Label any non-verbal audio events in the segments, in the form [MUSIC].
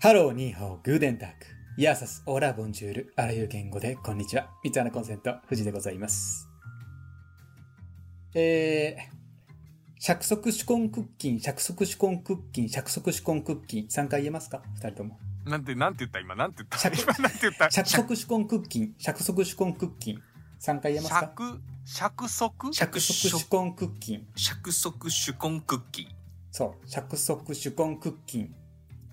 ハロー、ニーハオ、グーデンターク。ヤーサス、オーラ、ボンジュール、あらゆる言語で、こんにちは。三つ穴コンセント、藤でございます。えー、釈足手根クッキン、釈足手根クッキン、釈足手根クッキン、3回言えますか？二人とも。なんて、なんて言った？今、なんて言った？釈今、なんて言った？釈足手根クッキン、釈足手根クッキン、3回言えますか？釈、釈足釈足手根クッキン。釈足手根クッキー。そう、釈足手根クッキン。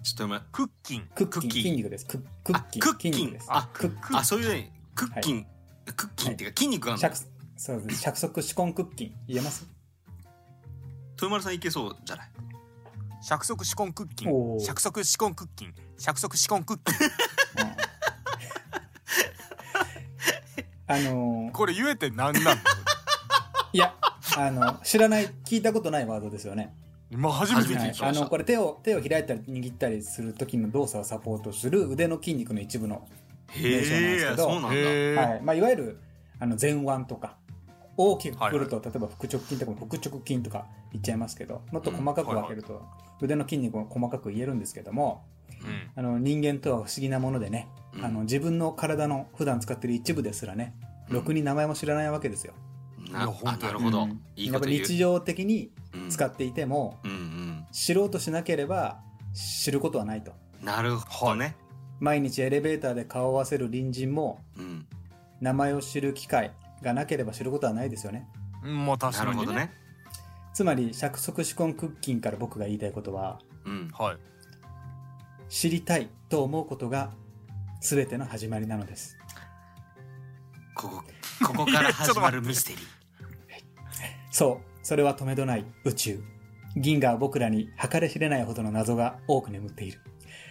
ちょっと待って。クッキン。クッキン、クッキン筋肉です。ククッキン、あクッキン。あクッあ、そういうね、クッキン、クッキンっていうか筋肉があるの？釈そうです。釈足手根クッキン。言えます？豊丸さんいけそうじゃない？釈足手根クッキン。おー釈足手根クッキン。釈足手根クッキン。あのーこれ言えてなんなん？だいや、あの、知らない、聞いたことないワードですよね。今初めて聞はいい、た。あの、これ手を、手を開いたり握ったりする時の動作をサポートする腕の筋肉の一部の、名称なんですけどそうなんだ。はい。まあ、いわゆる、あの、前腕とか、大きくくくると、例えば腹直筋とかも腹直筋とか言っちゃいますけど、もっと細かく分けると、腕の筋肉を細かく言えるんですけども、うんあの、人間とは不思議なものでね、うんあの、自分の体の普段使ってる一部ですらね、ろくに名前も知らないわけですよ。ななるほどうん。いいやっぱ日。常的に使っっていても、うんうん。知ろうとしなければ知ることはないと。なるほどね。毎日エレベーターで顔を合わせる隣人もうん。名前を知る機会がなければ知ることはないですよね。うん。まあ確なかにね。るほどね。つまり釈足手根クッキンから僕が言いたいことはうん。はい。知りたいと思うことが全ての始まりなのです。ここ、ここから始まるミステリー。そう、それは止めどない宇宙。銀河は僕らに計り知れないほどの謎が多く眠っている。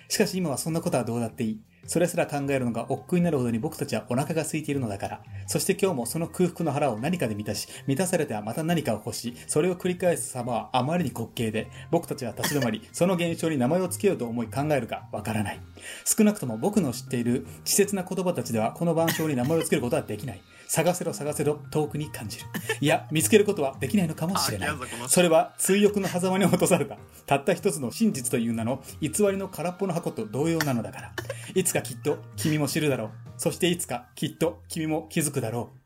しかし今はそんなことはどうだっていい。それすら考えるのが億劫になるほどに僕たちはお腹が空いているのだから。そして今日もその空腹の腹を何かで満たし、満たされてはまた何かを欲し、それを繰り返す様はあまりに滑稽で、僕たちは立ち止まり、[LAUGHS] その現象に名前を付けようと思い考えるかわからない。少なくとも僕の知っている稚拙な言葉たちではこの板書に名前を付けることはできない。探せろ探せろ遠くに感じる。いや、見つけることはできないのかもしれない。それは追憶の狭間に落とされた。たった一つの真実という名の偽りの空っぽの箱と同様なのだから。いつかきっと君も知るだろう。そしていつかきっと君も気づくだろう。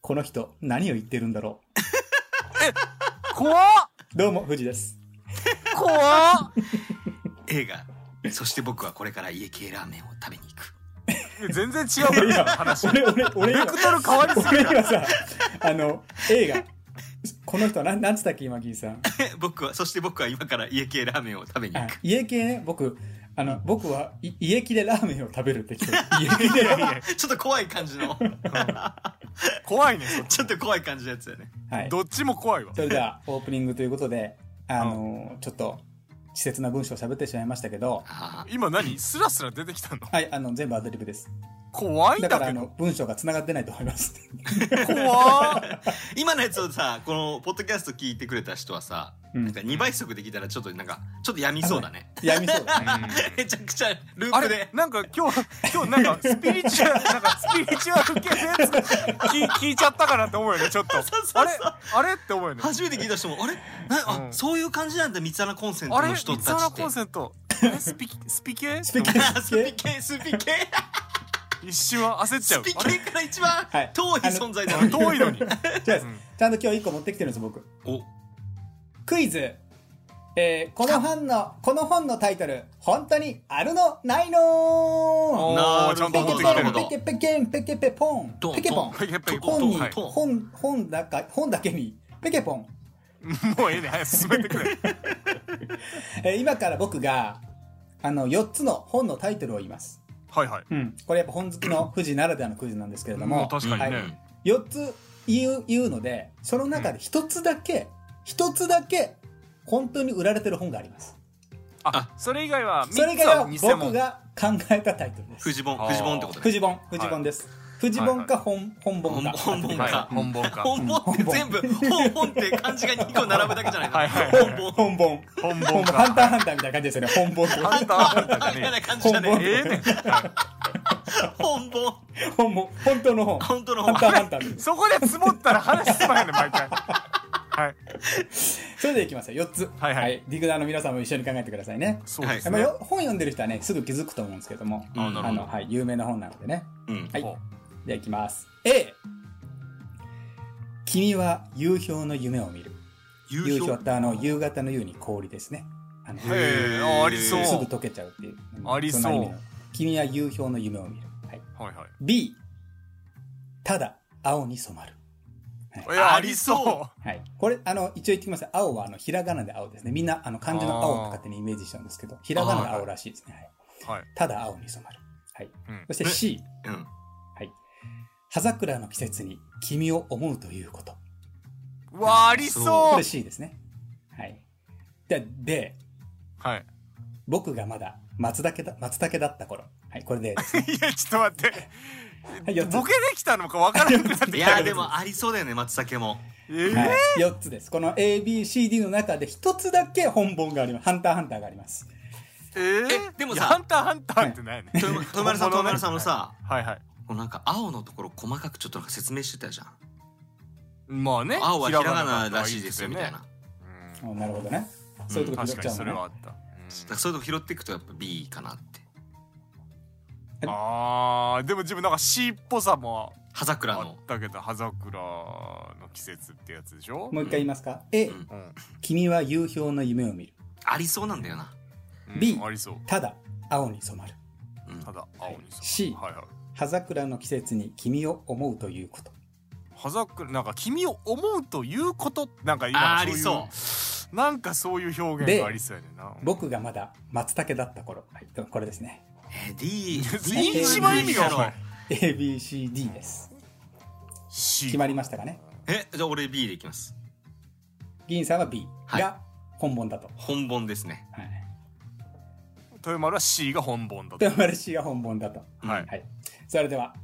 この人、何を言ってるんだろ [LAUGHS] 怖っう。どうも、藤です。怖っ [LAUGHS] 映画。そして僕はこれから家系ラーメンを食べに行く。全然違うから話。俺、俺、俺今、ベクトル変わりすぎる俺今さ、あの、映画、この人はなん、なんつったっけ、今、ギーさん。[LAUGHS] 僕は、そして僕は今から家系ラーメンを食べに行あく。家系ね、僕、あの、僕はい家系でラーメンを食べるって人。家ラーメン。ちょっと怖い感じの、[LAUGHS] 怖いね、ちょっと怖い感じのやつだよね。はい。どっちも怖いわ。それでは、[LAUGHS] オープニングということで、あの、ちょっと、稚拙な文章を喋ってしまいましたけど、あ今何？スラスラ出てきたの？はい、あの、全部アドリブです。怖いんだから、あだけどの。、文章が繋がってないと思います。怖 [LAUGHS] 今のやつをさ、このポッドキャスト聞いてくれた人はさ、うんなんか2倍速で聞いたらちょっとなんか、ちょっと病みそうだね。やみそうだね。[LAUGHS] めちゃくちゃルあれープで。なんか今日、今日なんかスピリチュアル、なんかスピリチュアル系のやつ聞聞いちゃったかなって思うよね、ちょっと。そうそうあれあれって思うよね。初めて聞いた人も、あれ？なあ、うんそういう感じなんだ、三つ穴コンセントの人三つ穴たちって。コンセント。え？スピ、スピ系？スピ系？あ [LAUGHS] スピ系、スピ系？一瞬は焦っちゃスピ。うあれ？系から一番はい遠い存在なのに。遠いのに。[LAUGHS] じゃあ、ちゃんと今日一個持ってきてるんです、僕。お、クイズ。えーこの本の、この本のタイトル、本当にあるの？ないの？なちゃんとペケ持ってきてるペケペケン、ペケペポントン、ペケポン。ペケペケ本本、本だか、本だけに、ペケポン。もうええね、早く進めてくれ。[LAUGHS] えー今から僕が、あの、4つの本のタイトルを言います。はいはい。うん。これやっぱ本好きの富士ならではのクイズなんですけれども確かにね。うん4つ言う、言うので、その中で1つだけ、1つだけ、本当に売られてる本があります。あ、それ以外は、それが三つは僕が考えたタイトルです。富士本、あー富士本ってことね。富士本、富士本です。富士本か本、本本か。本本はいか本本か。本本って全部、本本って漢字が2個並ぶだけじゃないのはいはい本本。本本。本本本。本か。ハンターハンターみたいな感じですよね。本本。ハンターハンターじゃね嫌な感じだ本本ね。え。本本。本本。本当の本。本当の本ハンターハンター。そこで積もったら話進まへんねん、毎回。はい。それでいきますよ。4つ。はいはい。ディグダーの皆さんも一緒に考えてくださいね。はいそうですね。まあよ本読んでる人はねすぐ気づくと思うんですけども、うん。あなるほど。あのはい、有名な本なのでね。うん。はい。ほではいきます。A 君は夕氷の夢を見る。夕夕氷ってあの夕方の夕に氷ですね。あのへえあありそう。すぐ溶けちゃうっていう。ありそう。君は夕氷の夢を見る、はい、はいはい。B ただ青に染まるいやありそはい。これ、あの、一応言ってきます。青は、あの、ひらがなで青ですね。みんな、あの、漢字の青と勝手にイメージしちゃうんですけど、ひらがなで青らしいですね。はい。うはいただ青に染まる。はい。うんそして C。うんはい。葉桜の季節に君を思うということ。うわありそうそうこれ C ですね。はい。で、で、はい僕がまだ松茸だ、松茸だった頃。はい、これでね。[LAUGHS] いやちょっと待ってはい、4つ。ボケできたのかわからなくなってきた。いやでもありそうだよね松茸も。えー。はい、4つです。この A, B, C, D の中で1つだけ本本があります。ハンターハンターがあります。えー？えでもさハンターハンターってないね豊丸さん豊丸さんのさはいはい。こうなんか青のところ細かくちょっとなんか説明してたじゃん。まあね青はひらがならしいですよみたいな。うんおなるほどね。そういうとこ拾確かにっちゃうのね。それはあった。らそういうとこ拾っていくとやっぱ B かなって。うん [LAUGHS] あーでも自分なんか C っぽさも葉桜あのったけど葉桜の季節ってやつでしょ？もう一回言いますか？A、うんうん君は夕氷の夢を見る。ありそうなんだよなうん B ありそうただ青に染まる。うんただ青にそう C はいはい葉桜の季節に君を思うということ。葉桜なんか君を思うということ？なんかあー今ありそそうなんかそういう表現がありそうやねんな僕がまだ松茸だった頃。はい、これですね。えー D [LAUGHS] 一番意味が分からん A, B, C, D です。C 決まりましたかね？えじゃあ俺 B でいきます銀さんは B はいが本本だと。本本ですねはい。豊丸は C が本本だとで、丸 C が本本だと。はいはい。それでは、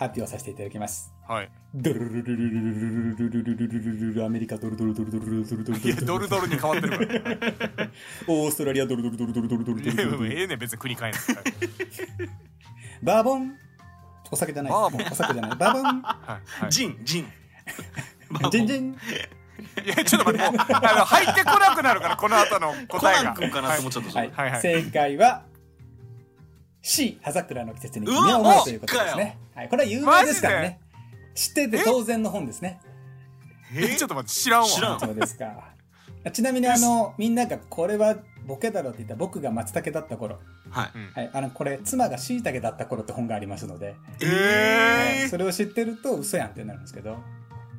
発表させていただきます。はいドルルルルルルルルルルルルルルルルアメリカドルドルドルドルドルドルドルいやドルドルに変わってるからオーストラリアドルドルドルドルドルドルドルドルええねん別に国変えなくてバーボンお酒じゃないバーボンお酒じゃないバーボンはいはいジンジンジンジンいやちょっと待ってもうあの入ってこなくなるからこの後のコ答えがナン君かなと思っちゃったはい正解は C 葉桜の季節に君うわを思うということですね。はいこれは有名ですからね。知ってて当然の本ですね。え？ちょっと待って知らんわ。知らん。そうですか。ちなみにあのみんながこれはボケだろうって言った僕が松茸だった頃。はい。はい、あのこれ妻が椎茸だった頃って本がありますので、ええそれを知ってると嘘やんってなるんですけど。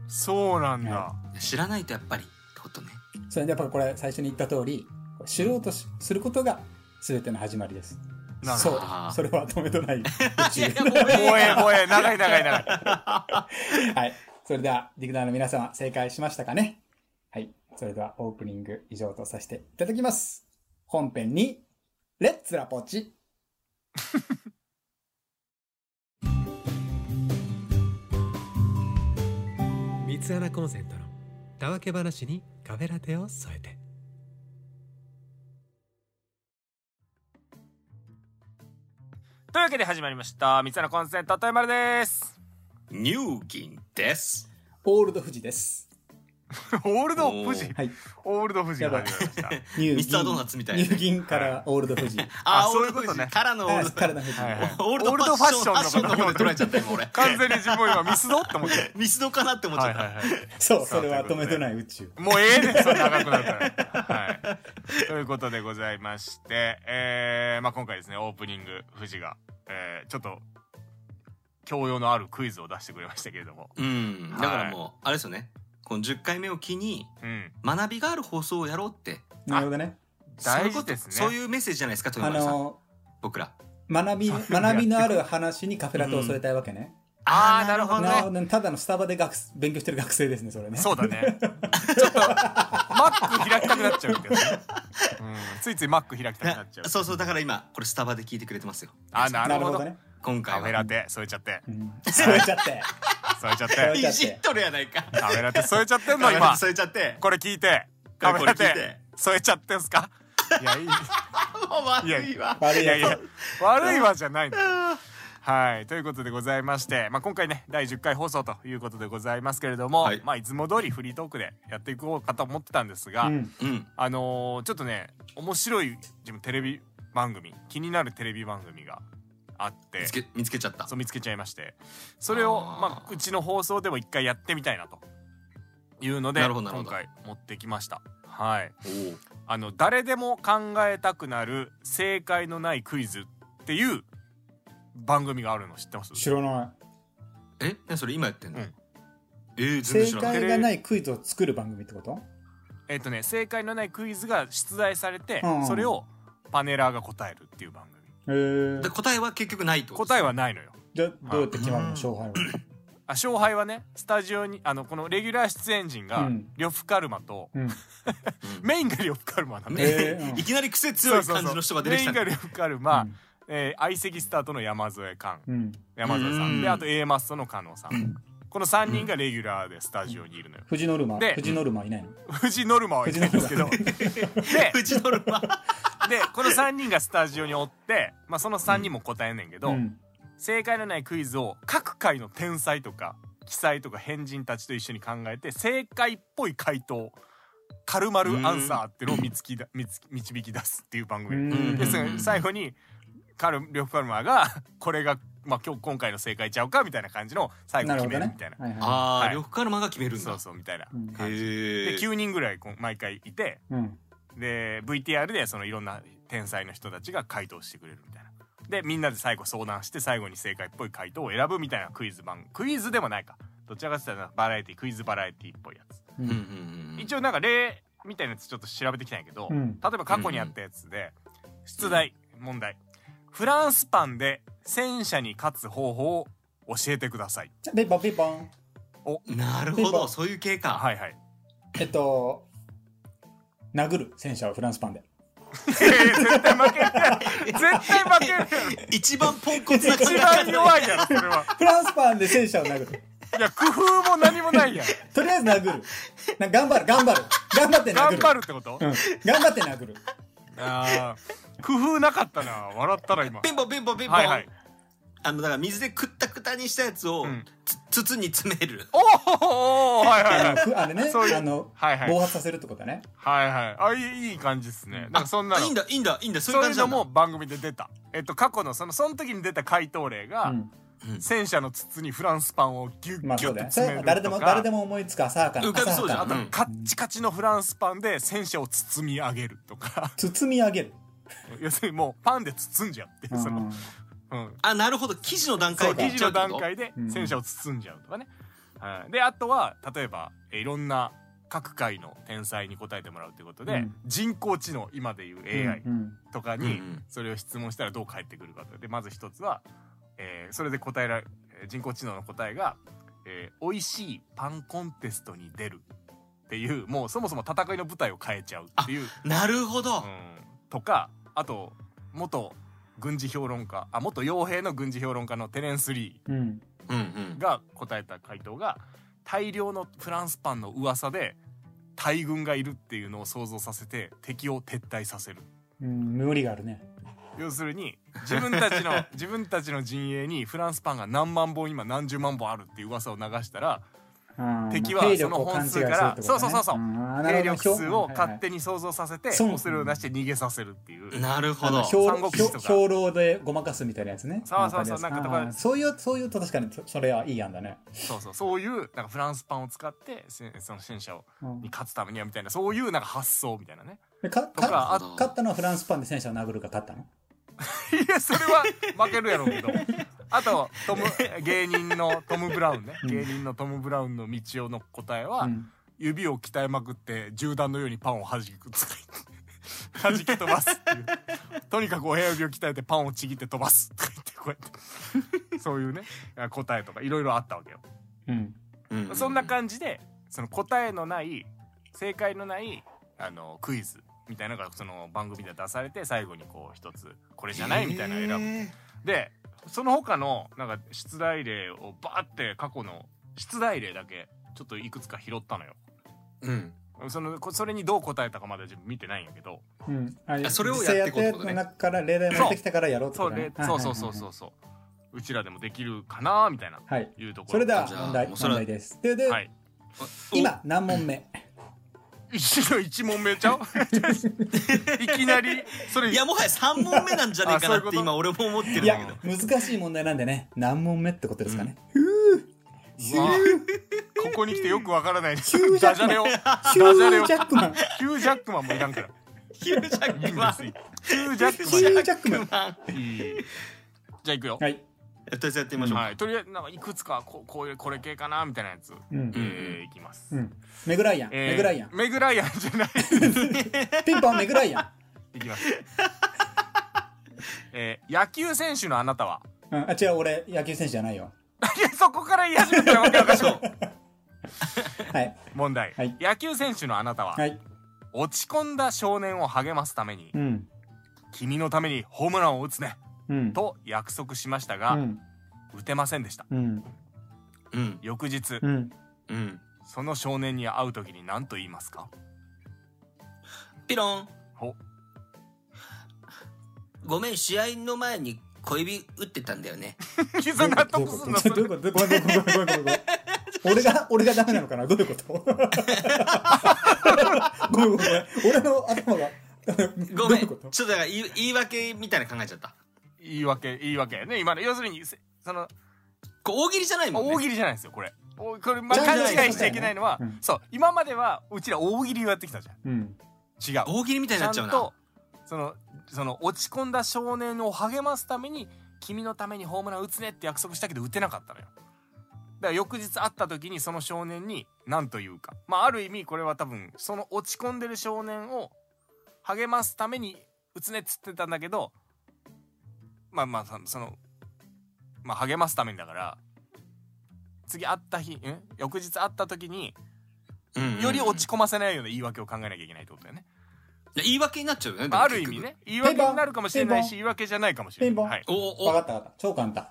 そうなんだ。は知らないとやっぱりってことね。それでやっぱこれ最初に言った通り知ろうとしすることが全ての始まりですそう。それは止めとない宇宙もう。ええもうええ長い長い長いはい。それではディグナーの皆様正解しましたかね？はい。それではオープニング以上とさせていただきます。本編にレッツラポチ。三つ穴コンセントのたわけ話にカフェラテを添えてというわけで始まりました。三つ穴コンセント豊丸です。乳銀です。オールド富士ですオールド富士。おはい。オールド富士が始まりました。[LAUGHS] ニミスタードーナツみたいな。ね入銀からオールド富士。あーそういうことね。からのオーはいルド富士オールドファッションの方で捉えちゃった今俺。完全に自分今ミスドって思ってミスドかなって思っちゃった、そう、それは止めてない宇宙。もうええねんそれ長くなったら。はい。ということでございましてえーまあ今回ですねオープニング富士がえーちょっと教養のあるクイズを出してくれましたけれども。うん。だからもうあれですよねこの10回目を機にうん。学びがある放送をやろうって。なるほどね。大事ですね。そういうことそういうメッセージじゃないですかあ豊丸さん。の、僕ら。学び、学びのある話にカフェラテを添えたいわけね。あーなるほどね。なるほどね。ただのスタバで学す勉強してる学生ですね、それね。そうだね。[LAUGHS] ちょっとマック開きたくなっちゃうけどね、うん、ついついマック開きたくなっちゃう。そうそうだから今これスタバで聞いてくれてますよ。あなるほどね。カ今回は。フェラテ添えちゃって。うん。添えちゃって。添えちゃっ添えて。いじっとるやないか。カフェラテ添えちゃってんの今。テ添えちゃって。これ聞いて。カフェラテ添えちゃってんすか？いやいい。悪いわ。悪いやつ。いやいや悪いわじゃないの。はい。ということでございまして、まあ、今回ね第10回放送ということでございますけれども、はいい。まあ、いつも通りフリートークでやっていこうかと思ってたんですが、うん。うん。あのーちょっとね面白い自分テレビ番組気になるテレビ番組があって。見つけ見つけちゃった。そう見つけちゃいまして。それをまあ、うちの放送でも一回やってみたいなと。いうので今回持ってきました。はい。あの誰でも考えたくなる正解のないクイズっていう番組があるの知ってます？知らなえ？何それ今やってんの、うん。えー、い。正全然知らない。解がないクイズを作る番組ってこと？えっ、とね正解のないクイズが出題されて、うん。それをパネラーが答えるっていう番組へー。で答えは結局ないってこと答えはないのよ。じゃあどうやって決まるの？うん勝敗は。あ勝敗はねスタジオにあのこのレギュラー出演陣が、うん。呂布カルマとうん。メインが呂布カルマなんで、ねえーうん。いきなり癖強い感じの人が出てきた。ねメインが呂布カルマ、えー相席スタートの山添寛うん。山添さん。うん。であと A マッソの加納さん、うんこの3人がレギュラーでスタジオにいるのよ。藤ノルマで藤ノルマいないの。藤ノルマはいないんですけど。でうちのルマ。でこの3人がスタジオにおって、まあ、その3人も答えんねんけど、うん。正解のないクイズを各界の天才とか奇才とか変人たちと一緒に考えて正解っぽい回答カルマルアンサーっていうのを見つきだ見つ導き出すっていう番組。うん。ですが最後にカル呂布カルマがこれが、まあ、今日今回の正解ちゃうかみたいな感じの最後決めるみたいな。はいはああはい。呂布カルマが決めるんだ。そうそうみたいな。うん。感じ。へでえ9人ぐらいこう毎回いてい。うん。で VTR でそのいろんな天才の人たちが回答してくれるみたいな。でみんなで最後相談して最後に正解っぽい回答を選ぶみたいなクイズ番クイズでもないか。どちらかというとバラエティクイズバラエティっぽいやつ、ううんうんんうん。一応なんか例みたいなやつちょっと調べてきたんやけど、うん。例えば過去にあったやつで出題問題フランスパンで戦車に勝つ方法を教えてくださいピンポンピンポン。なるほどそういう系かはいはいえっと、殴る戦車をフランスパンで。絶対負ける絶対負ける一番ポンコツな一番弱いやろそれはフランスパンで戦車を殴る。いや工夫も何もないやんとりあえず殴る。な頑張る、頑張る。頑張って殴頑る。張るってこと、うん。頑張って殴る。あー工夫なかったな。笑ったら今。ピンポンピンポンピンポン、はいはい。あのだから水でくったくたにしたやつを、うん。つ筒に詰める。[LAUGHS] おおはいはいあのはいふあれね、そういうあの、はいはい。暴発させるってことだね。はいはい。あいい感じですね。なんかそんないいんだいいんだいいんだ。そういうそういうのも番組で出た。えっと過去のそのその時に出た回答例が、うん。戦車の筒にフランスパンをギュッまあギュッそうだよね。それと詰めるとか、は誰でも、誰でも思いつく浅はかな。浮かびそうじゃん。あとカッチカチのフランスパンで戦車を包み上げるとか。[LAUGHS] 包み上げる。[LAUGHS] 要するにもうパンで包んじゃうっていうその、うん。うん、あなるほど。生地の段そう生地の段階でうん戦車を包んじゃうとかね、はい、であとは例えばえいろんな各界の天才に答えてもらうということで、うん。人工知能今でいう AI うんとかにうんうん。それを質問したらどう返ってくるかと。でまず一つは、えーそれで答えられえー人工知能の答えが、えー美味しいパンコンテストに出るっていうもうそもそも戦いの舞台を変えちゃうっていう、なるほど、うん、とかあと元軍事評論家あ元傭兵の軍事評論家のテレンス・リーうん。うんうんが答えた回答が大量のフランスパンの噂で大軍がいるっていうのを想像させて敵を撤退させるうん、無理があるね。要するに自分たちの自分たちの陣営にフランスパンが何万本今何十万本あるっていう噂を流したらうん敵は兵その本数からそうそうそうそう。兵力数を勝はい手に想像させてそれを出して逃げさせるっていう。なるほど。あの兵三国志とか。兵兵糧でごまかすみたいなやつね。そうそうそうなんかとか。そういう、そういうと確かにそそれはいい案だね。そうそう。そういうなんかフランスパンを使ってせその戦車をうん。に勝つためにはみたいなそういうなんか発想みたいなね。でかとか勝ったのはフランスパンで戦車を殴るか勝ったの？[LAUGHS] いやそれは負けるやろうけどあと [LAUGHS] トム芸人のトム・ブラウンね。うん。芸人のトム・ブラウンの道夫の答えは、うん。指を鍛えまくって銃弾のようにパンを弾く使い [LAUGHS] 弾き飛ばすっていう。とにかく親指を鍛えてパンをちぎって飛ばすとか言ってこうやって。そういうね答えとかいろいろあったわけよ、うん。うん。そんな感じでその答えのない正解のないあのクイズみたいなのがその番組で出されて最後にこう一つこれじゃないみたいなのを選ぶ。でその他のなんか出題例をバーって過去の出題例だけちょっといくつか拾ったのよ。うん。そのこそれにどう答えたかまだ自分見てないんやけど。うん。ああそれをやっていこうってことね中から例題持ってきたからやろうってそう,、ことね。そうそうそうそうそう。うちらでもできるかなみたいなはい。いうところ。それでは問題、問題です。で、で、はい。今何問目？一の一問目ちゃう？[LAUGHS] いきなりそれ。いやもはや3問目なんじゃねえかなって今俺も思ってるんだけど、難しい問題なんでね、何問目ってことですかね。うわここに来てよくわからない。ヒュージャックマン。ダジャレを。ヒュージャックマン。ヒュージャックマンもいらんから。ヒュージャックマン。ヒュージャックマン。ヒュージャックマン。マン。いいじゃあ行くよ。はい。とりあえずやってみましょうか、はいとりあえずなんかいくつかこうこういうこれ系かなみたいなやつうん。えーいきますうん。メグライアン。えーメグライアン。メグライアンじゃないピンポンメグライアン。いきますえー野球選手のあなたは？うん、あ、違う、俺、野球選手じゃないよ。いやそこから言い始めたらわけわかんないはい。問題、はい野球選手のあなたは、はい。落ち込んだ少年を励ますために、うん。君のためにホームランを打つねうん。と約束しましたが、うん。打てませんでしたうん。うん翌日、うん。うんその少年に会う時に何と言いますか？ピロンほごめん試合の前に小指打ってたんだよね膝納得すんの？どういうこと？[LAUGHS] どういうこと？ごめんごめんごめんごめんごめんごめん俺が、俺がダメなのかなどういうことごめんごめん。俺の頭が。ごめんちょっとだから言い言い訳みたいな考えちゃった言い訳言い訳ね。今の要するにせそのこう大喜利じゃないもんね。大喜利じゃないですよこれ。おこれ、まあ、勘違いしちゃいけないのは、うん。そう今まではうちら大喜利をやってきたじゃん。うん。違う大喜利みたいになっちゃうな。ちゃんとそのその落ち込んだ少年を励ますために君のためにホームラン打つねって約束したけど打てなかったのよ。だから翌日会った時にその少年に何と言うか。まあある意味これは多分その落ち込んでる少年を励ますために打つねっつってたんだけどまあまあそそのまあ励ますためにだから次会った日ん？翌日会った時にうんうんうん。より落ち込ませないような言い訳を考えなきゃいけないってことだよね。言い訳になっちゃうよねまあ、ある意味ね。言い訳になるかもしれないし言い訳じゃないかもしれピンポン。ない、はい、おお。わかったわかった。超簡単。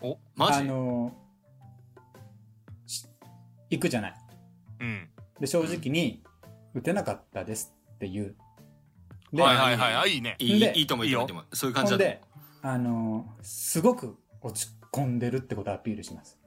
おあマジ？のーし行くじゃない。うん。で、正直に、打てなかったですって言う。で、はいはいはい。あいいね。いいでいいと思ういいと思ういいと思うそういう感じだで、あのーすごく落ち込んでるってことをアピールします。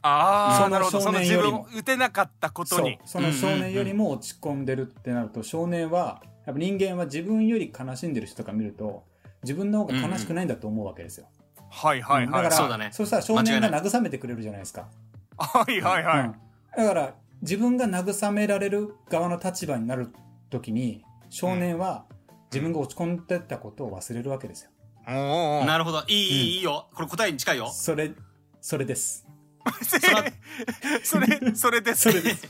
ああなるほどそ少の自年よりも分打てなかったことそうに。その少年よりも落ち込んでるってなると、少年は、やっぱ人間は自分より悲しんでる人とか見ると、自分の方が悲しくないんだと思うわけですよ。はいはいはいだから、そうだねそしたら少年が慰めてくれるじゃないですか。はいはいはい、うんだから、自分が慰められる側の立場になるときに、少年は自分が落ち込んでたことを忘れるわけですよ。なるほど。いいいいいいよ。これ答えに近いよ。それ、それです。それ [LAUGHS] それです。それです。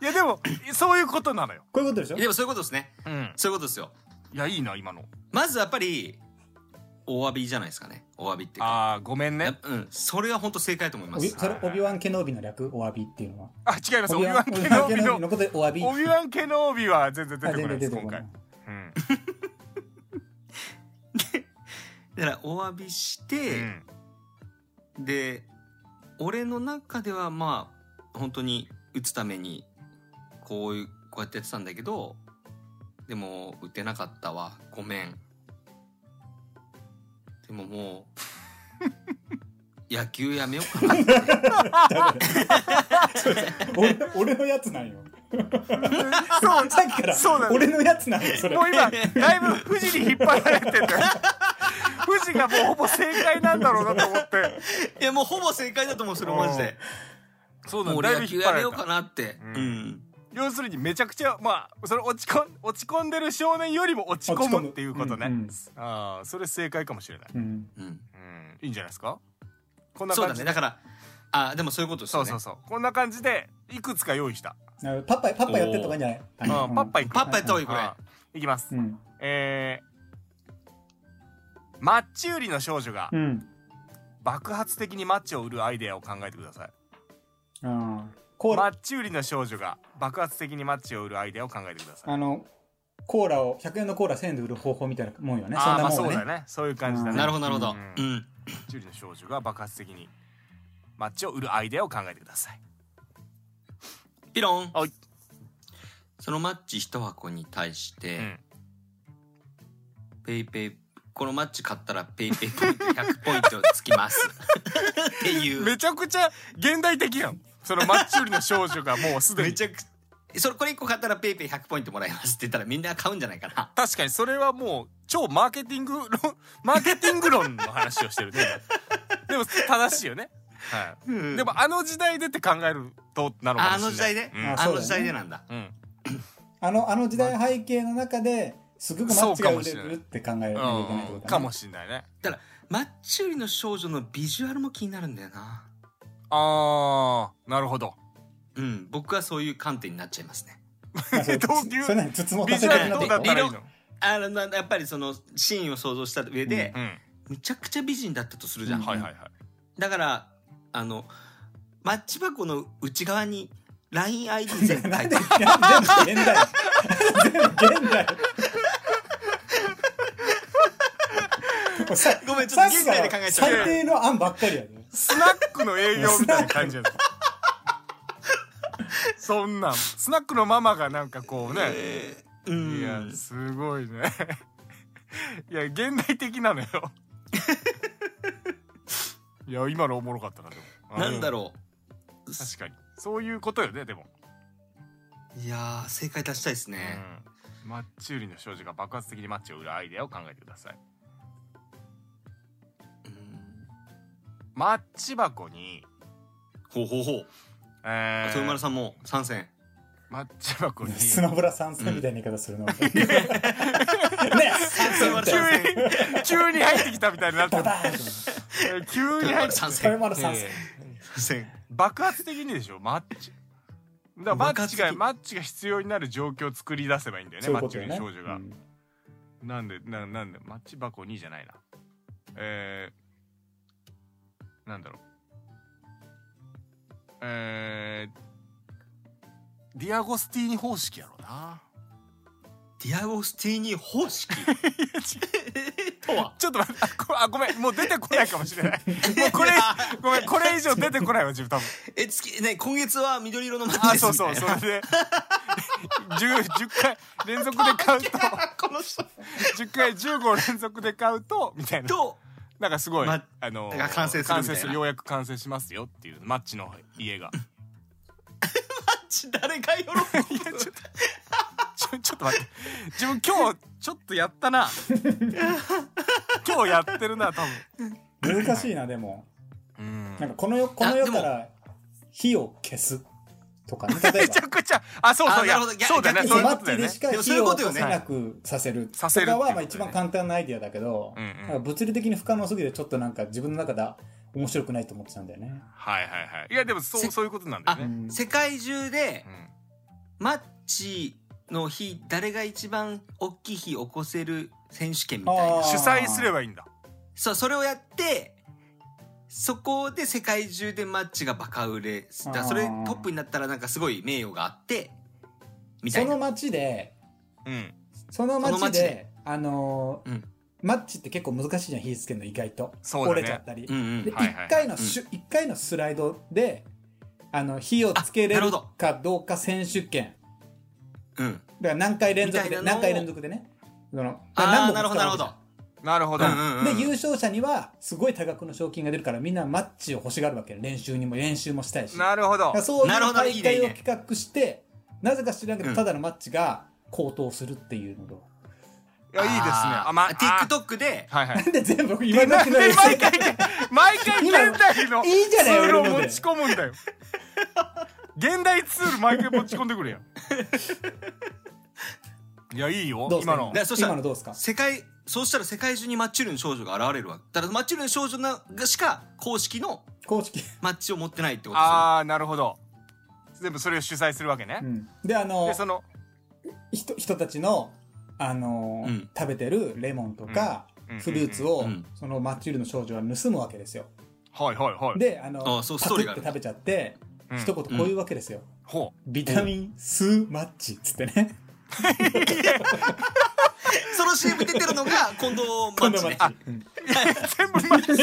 いやでもそういうことなのよ。こういうことでしょ？でもそういうことですね。うん。そういうことですよ。いやいいな今の。まずやっぱりお詫びじゃないですかね。お詫びってああごめんね。やうん。それは本当正解だと思います。それ、オビワン・ケノービの略、お詫びっていうのは？あ違います。オビワン・ケノービの。オビワン・ケノービは全然出あてこないです今回。うんだからお詫びして、うん。で俺の中ではまあ本当に打つためにこういうこうやってやってたんだけどでも打てなかったわ。ごめん。でももう [LAUGHS] 野球やめようかなって。俺俺のやつなんよ。そうさっきから。そうな、の俺のやつなんよ、それ。も。う今だいぶ富士に引っ張られてて富士がもうほぼ正解なんだろうなと思って。[LAUGHS] いやもうほぼ正解だと思うそれマジで。そうもう俺野球やめようかなって。うん。うん。要するにめちゃくちゃまあそれ落ち込ん落ち込んでる少年よりも落ち込むっていうことね、うんうん。ああそれ正解かもしれない、うん。うん。うん、いいんじゃないですか？こんなそう感じだね。だからあでもそういうことですよね。そうそうそう。こんな感じでいくつか用意した、パッパイ、パッパイやってった方がいいんじゃない？パッパいく。パッパやった方がいいこれ。あいきます、うん。えー、マッチ売りの少女がうん。爆発的にマッチを売るアイデアを考えてください。あマッチ売りの少女が爆発的にマッチを売るアイデアを考えてください。あの、コーラを、100円のコーラ1000円で売る方法みたいなもんよね。そあーまあんなもんね。そうだね。そういう感じだね。なるほどなるほど。ううんん。マッチ売りの少女が爆発的にマッチを売るアイデアを考えてください。ピロン。はい。そのマッチ一箱に対して、うん。ペイペイこのマッチ買ったらペイペイポイント100ポイントつきます。っていう。めちゃくちゃ現代的やん。そのマッチ売りの少女がもうすでに。めちゃくそれこれ1個買ったらペイペイ100ポイントもらえますって言ったらみんな買うんじゃないかな。確かにそれはもう超マーケティング論マーケティング論の話をしてるね。でも正しいよね。はい、でもあの時代でって考えるとなのかもしれない。あの時代で、うん。ああの時代でなんだ。うん。あの、あの時代背景の中ですごくマッチが売れるって考えなきゃいけないってことだね。かもしれないね。だからマッチ売りの少女のビジュアルも気になるんだよな。あーなるほど。うん僕はそういう観点になっちゃいますね。[LAUGHS] どういうそれ何筒もビジュアルどうだったの？あのなやっぱりそのシーンを想像した上で、うんむちゃくちゃ美人だったとするじゃん、うん。はいはいはい。だからあのマッチ箱の内側に LINEID 全部書ないて [LAUGHS] [LAUGHS] 全部現代？全部現代。[LAUGHS] ごめんちょっと現代で考えちゃう最低の案ばっかりやね。スナックの営業みたいな感じやぞ。[LAUGHS] そんなん。スナックのママがなんかこうね、うんいやすごいね。いや現代的なのよ。[LAUGHS] いや今のおもろかったなでも。なんだう。ろ確かに。そういうことよねでも、ういやー正解出したいですね、うん、マッチ売りの少女が爆発的にマッチを売るアイデアを考えてくださいマッチ箱にほうほうほう。え豊丸ー、さんも参戦。マッチ箱にスマブラ参戦みたいな言い方するの。[LAUGHS] ね。急に急に入ってきたみたいになって急に入ってきた。参戦。豊丸参戦。爆発的にでしょ？マッチ。だからマッチが爆発的。マッチが必要になる状況を作り出せばいいんだよね。マッチの少女が、うん。なんでななんでマッチ箱にじゃないな。えー、なんだろう。えー、ディアゴスティーニ方式やろうな。ディアゴスティーニ方式？[LAUGHS] とは？ちょっと待ってあごめんもう出てこないかもしれない。[LAUGHS] もうこれごめんこれ以上出てこないわ自分多分。え月ね今月は緑色のマあそうそうそれで。10, 10回連続で買うと。[LAUGHS] この人。10回15連続で買うとみたいな。となんかすごい、まあのが完成するみたいな。ようやく完成しますよっていうマッチの家が。[LAUGHS] 誰が喜ぶちょちょっと待って。自分今日ちょっとやったな。[LAUGHS] 今日やってるな多分。難しいな、でも。うん。なんかこの世、この世から火を消すとかね。[LAUGHS] めちゃば。くちゃ。あそうそう。いやそうだよねそういうことだよね。そういう火を起ことよねくさせる。させるとかはまあ一番簡単なアイディアだけど、物理的に不可能すぎてちょっとなんか自分の中では面白くないと思ってたんだよね。はいはいはい。いやでもそうせそういうことなんだよあね、うん。世界中でうん。マッチの日誰が一番大きい日起こせる選手権みたいな。主催すればいいんだ。そうそれをやってそこで世界中でマッチがバカ売れだ。それトップになったらなんかすごい名誉があってみたいな。その街で、うん。そのその街で。街で、あのーうん。マッチって結構難しいじゃん、火つけるの意外と。そうだね。折れちゃったり。うんうん。で、はいはいはい。一回の一回のスライドで、あの、火をつけれるあなるほどかどうか選手権。うんだから何回連続で、みたいなのを何回連続でね。そのあなるほどなるほどなるほど、うんうんうん。で、優勝者には、すごい多額の賞金が出るから、みんなマッチを欲しがるわけよ。練習にも、練習もしたいし。なるほど。そういうなるほどい大会をいねいいね。企画して、なぜか知らんけど、うん。ただのマッチが高騰するっていうのと。いやいいですね。あまあ TikTok で？はいはい。な [LAUGHS] んで全部言わなくなる毎回毎回現代のいいじゃないツールを持ち込むんだよ。現代ツール毎回持ち込んでくるやん。[LAUGHS] いやいいよ今の。でそしたら今のどうですか？世界そうしたら世界中にマッチ売りの少女が現れるわだからマッチ売りの少女ながしか公式の公式。マッチを持ってないってことですよああなるほど。全部それを主催するわけね。う、ん。で、あので、その人人たちの、あのーうん。食べてるレモンとか、うん。フルーツを、うん。うん。そのマッチ売りの少女は盗むわけですよ。はいはいはい。で、あの、あそうスパトーリーがある。クって食べちゃって、うん。一言こういうわけですよ。ほビタミン数マッチっつってね。その CM 出てるのが近藤マ今度ッチね。マッチ。うんう全部マッチ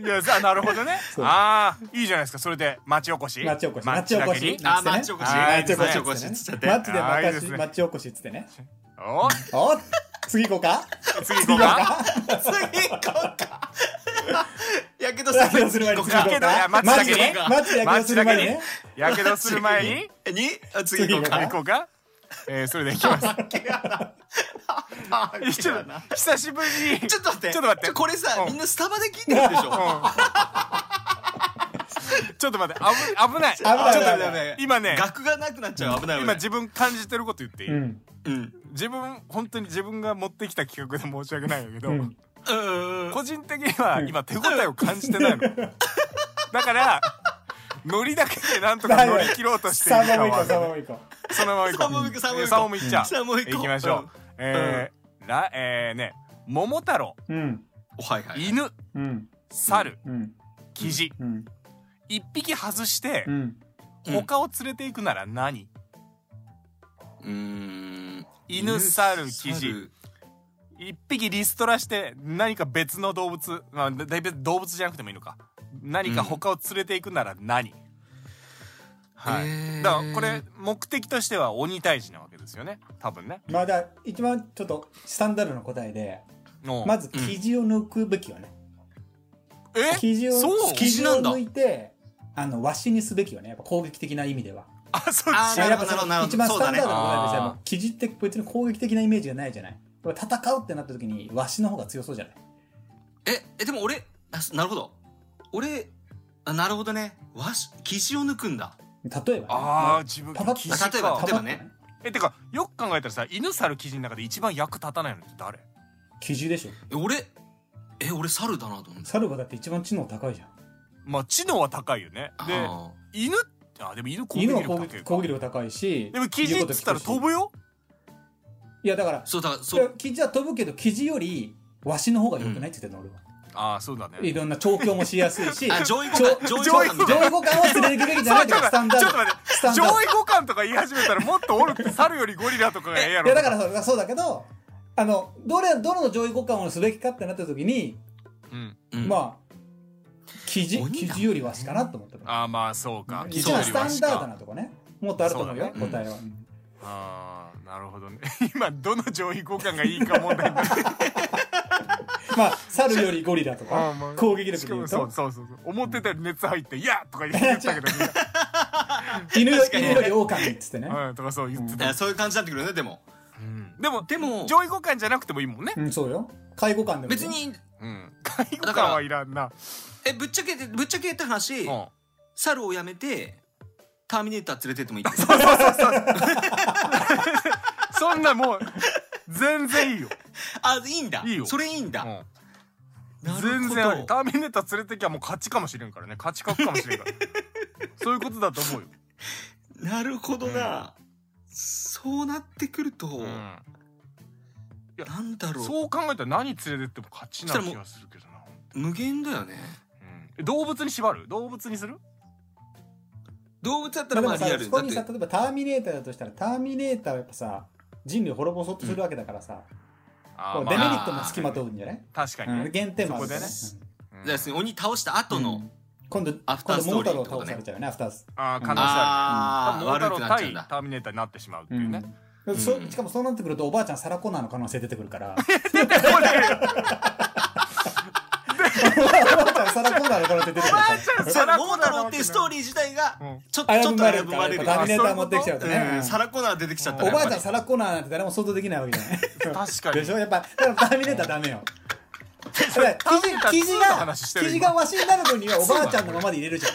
いやさなるほどね。ああいいじゃないですか。それで町おこし。町おこし。マッ町おこし。あーマッチおこし。あーいいですねマッチおこしっつってね。マッチで町おこしっつってね。おお次行こうか。次行こうか。次行こうかやけどする前にやけど待つだけにマジでやけどする前にね。やけどする前に。えに。あ次行こう次か行こうか。えー、それでいきます。あちょっと久しぶりにちょっと待って。ちょっと待って。これさうんみんなスタバで聞いてるでしょ？ちょっと待って。危危ない。危ない。ちょっと危ない危ない。今ね。額がなくなっちゃう。危ない。今自分感じてること言っていい、うん。うん。自分本当に自分が持ってきた企画で申し訳ないんだけど、うん個人的には今手応えを感じてないの。[LAUGHS] だからノリだけでなんとか乗り切ろうとしている3か問目行こう3問は目行こそのまま行きましょう、えーらえー、ね桃太郎。ううん。おはいはい犬。うん。猿。うん。キジ。うん。一匹外してうん。うん。他を連れていくなら何？うーん。犬猿キジ。猿一匹リストラして何か別の動物まあだいぶ動物じゃなくてもいいのか。何か他を連れていくなら何、はい、へー。だからこれ目的としては鬼退治なわけですよね。多分ね。まあだ一番ちょっとスタンダードな答えでのまず生地を抜くべきよね。え？生地をそう？生地を生地なんだ。抜いてあのわしにすべきよね。やっぱ攻撃的な意味では。あそうあーなるほどやっぱそのなるほど一番スタンダードなそうだね。答えとしては生地って別に攻撃的なイメージがないじゃない戦うってなった時にわしの方が強そうじゃない？ええでも俺あすなるほど。俺あなるほどね。わし生地を抜くんだ。例えばね、ああ自分パパッキジ例えばか例えばね。えてかよく考えたらさ犬猿キジの中で一番役立たないの？って誰？生地でしょ。え俺え俺猿だなと思って。猿がだって一番知能高いじゃん。まあ知能は高いよね。であ犬あでも犬攻撃力高いか撃攻撃力高いしでもキジっつったら飛ぶよいやだからーそうだそう。生地は飛ぶけど生地よりわしの方が良くないって言ってたの、俺は。ああそうだね。いろんな調教もしやすいし [LAUGHS] あ上位互換。上位互換。上位互換を連れていくべきじゃないけどスタンダードちょっと待って。スタンダード。上位互換とか言い始めたらもっとおるって猿よりゴリラとかがええやろ。いやだからそうそうだけどあのどれどの上位互換をすべきかってなった時に、うん。うんまあ生地鬼だ生地よりはしかなと思ったの。ああまあそうか。一番スタンダードかなとこね。もっとあると思うよ答えは、ああなるほどね。[LAUGHS] 今どの上位互換がいいか問題になってるまあ猿よりゴリラとか [LAUGHS] あーまあ攻撃力で言うと。そうそうそうそう。思ってたより熱入って「いや!」とか言ってたけど [LAUGHS] 犬よ犬より狼っつってね、うんとかそう言ってた。いやそういう感じになってくるよねでも。うん。でもでも上位互換じゃなくてもいいもんね。うん、そうよ。介護官でも別にうん。介護官はいらんな。えぶっちゃけてぶっちゃけ言った話うん。猿をやめてターミネーター連れてってもいいって。そんなもう全然いいよ。あいいんだ。いいよ。それいいんだ、うん。なるほど。全然ありターミネーター連れてきゃもう勝ちかもしれんからね。勝ち確かもしれんから。そういうことだと思うよ。[LAUGHS] なるほどな、そうなってくると、うん。なんだろう。そう考えたら何連れてっても勝ちな気がするけどな。無限だよね。うん。え動物に縛る？動物にする？動物だったらまあリアルだってそこにさ例えばターミネーターだとしたらターミネーターはやっぱさ人類を滅ぼそうとするわけだからさ、うデメリットもつきまとうんじゃない、うん、確かにね。減点もあるからそこうん。じゃあ鬼倒した後の、うん。今度アフターストーリーね倒されちゃうよねアフタースあー可能性ある。桃太郎悪くなっちゃうんターミネーターになってしまうっていうね。うんそうん。しかもそうなってくるとおばあちゃんサラコナーの可能性出てくるから。おばあちゃんサラコナーの可能性出てくるから。そう桃太郎っていうストーリー自体がうん。ちょ危ちょっと危ぶまれるターミネーター持ってきちゃうとね、うん。サラコナー出てきちゃったおばあちゃんサラコナーなんて誰も想像できないわけじゃない。確かに。でしょ？やっぱだからターミネーターダメよ。だからターミネーター2の生地が生地がわしになる分にはおばあちゃんのままで入れるじゃん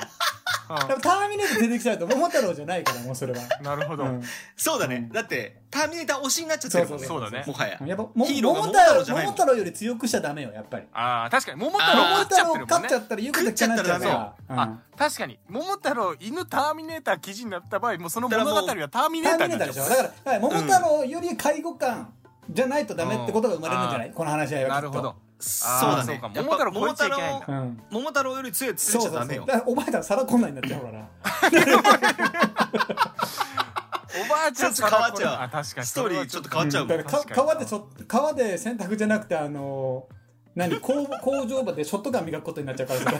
でもターミネーター出てきちゃうと桃太郎じゃないからもうそれは、なるほど。うん。ぱそうだね。だってターミネーター推しになっちゃってるもんね。そうだね。もはや。やっぱもヒーローが桃桃太郎太郎じゃないもん。桃太郎より強くしちゃダメよやっぱり。あー確かに。桃太郎桃勝っちゃ太郎ってるもんね。勝っちゃったら言うこと聞かなっちゃうからうん。あ確かに。桃太郎犬ターミネーター記事になった場合もうその物語はターミネターーターになっちゃう。ミネーターでしょ。だからだから桃太郎より介護官じゃないとダメってことが生まれるんじゃない、この話し合いはきっと。なるほどそうだね。そうか。やっぱ桃太郎超えちゃいけないんだ。うん。桃太郎より強いやつそうそうそう連れちゃダメよおばあちゃんサラコナーになっちゃうから。[LAUGHS] おばあちゃんちょっと変わっちゃう。あ確かに。ストーリーちょっと変わっちゃう。もん。だから川でちょ川で洗濯じゃなくてあの何？工 [LAUGHS] 工場場でショットガン磨くことになっちゃうから。さ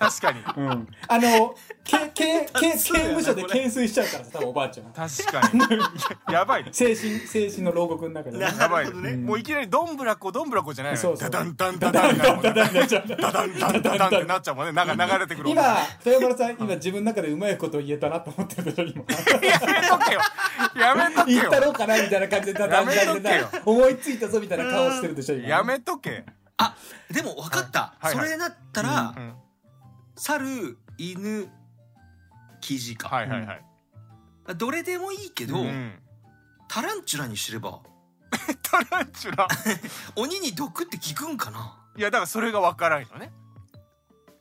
確かに。うん。あのけけけ [LAUGHS] 刑務所で懸垂しちゃうからさ多分おばあちゃん確かに。[LAUGHS] やばい。ね精神精神の牢獄の中でね。なやばいね。もういきなりどんぶらこどんぶらこじゃないの。よそうそう。ダダンダンダダンダダンダダンダダンダンダダンってなっちゃうもんねなんか流れてくる音今豊丸さん今自分の中でうまいこと言えたなと思ってるでしょ今やめとけよやめとけ言ったよろうかなみたいな感じでだだんだんだんだやめとん思いついたぞみたいな顔してるでしょ今やめとけあでも分かった、それだったら、うん猿犬キジか、はいはいはい。どれでもいいけど、うん。タランチュラにすれば。[LAUGHS] タランチュラ。[LAUGHS] 鬼に毒って効くんかな？いやだからそれが分からんよね。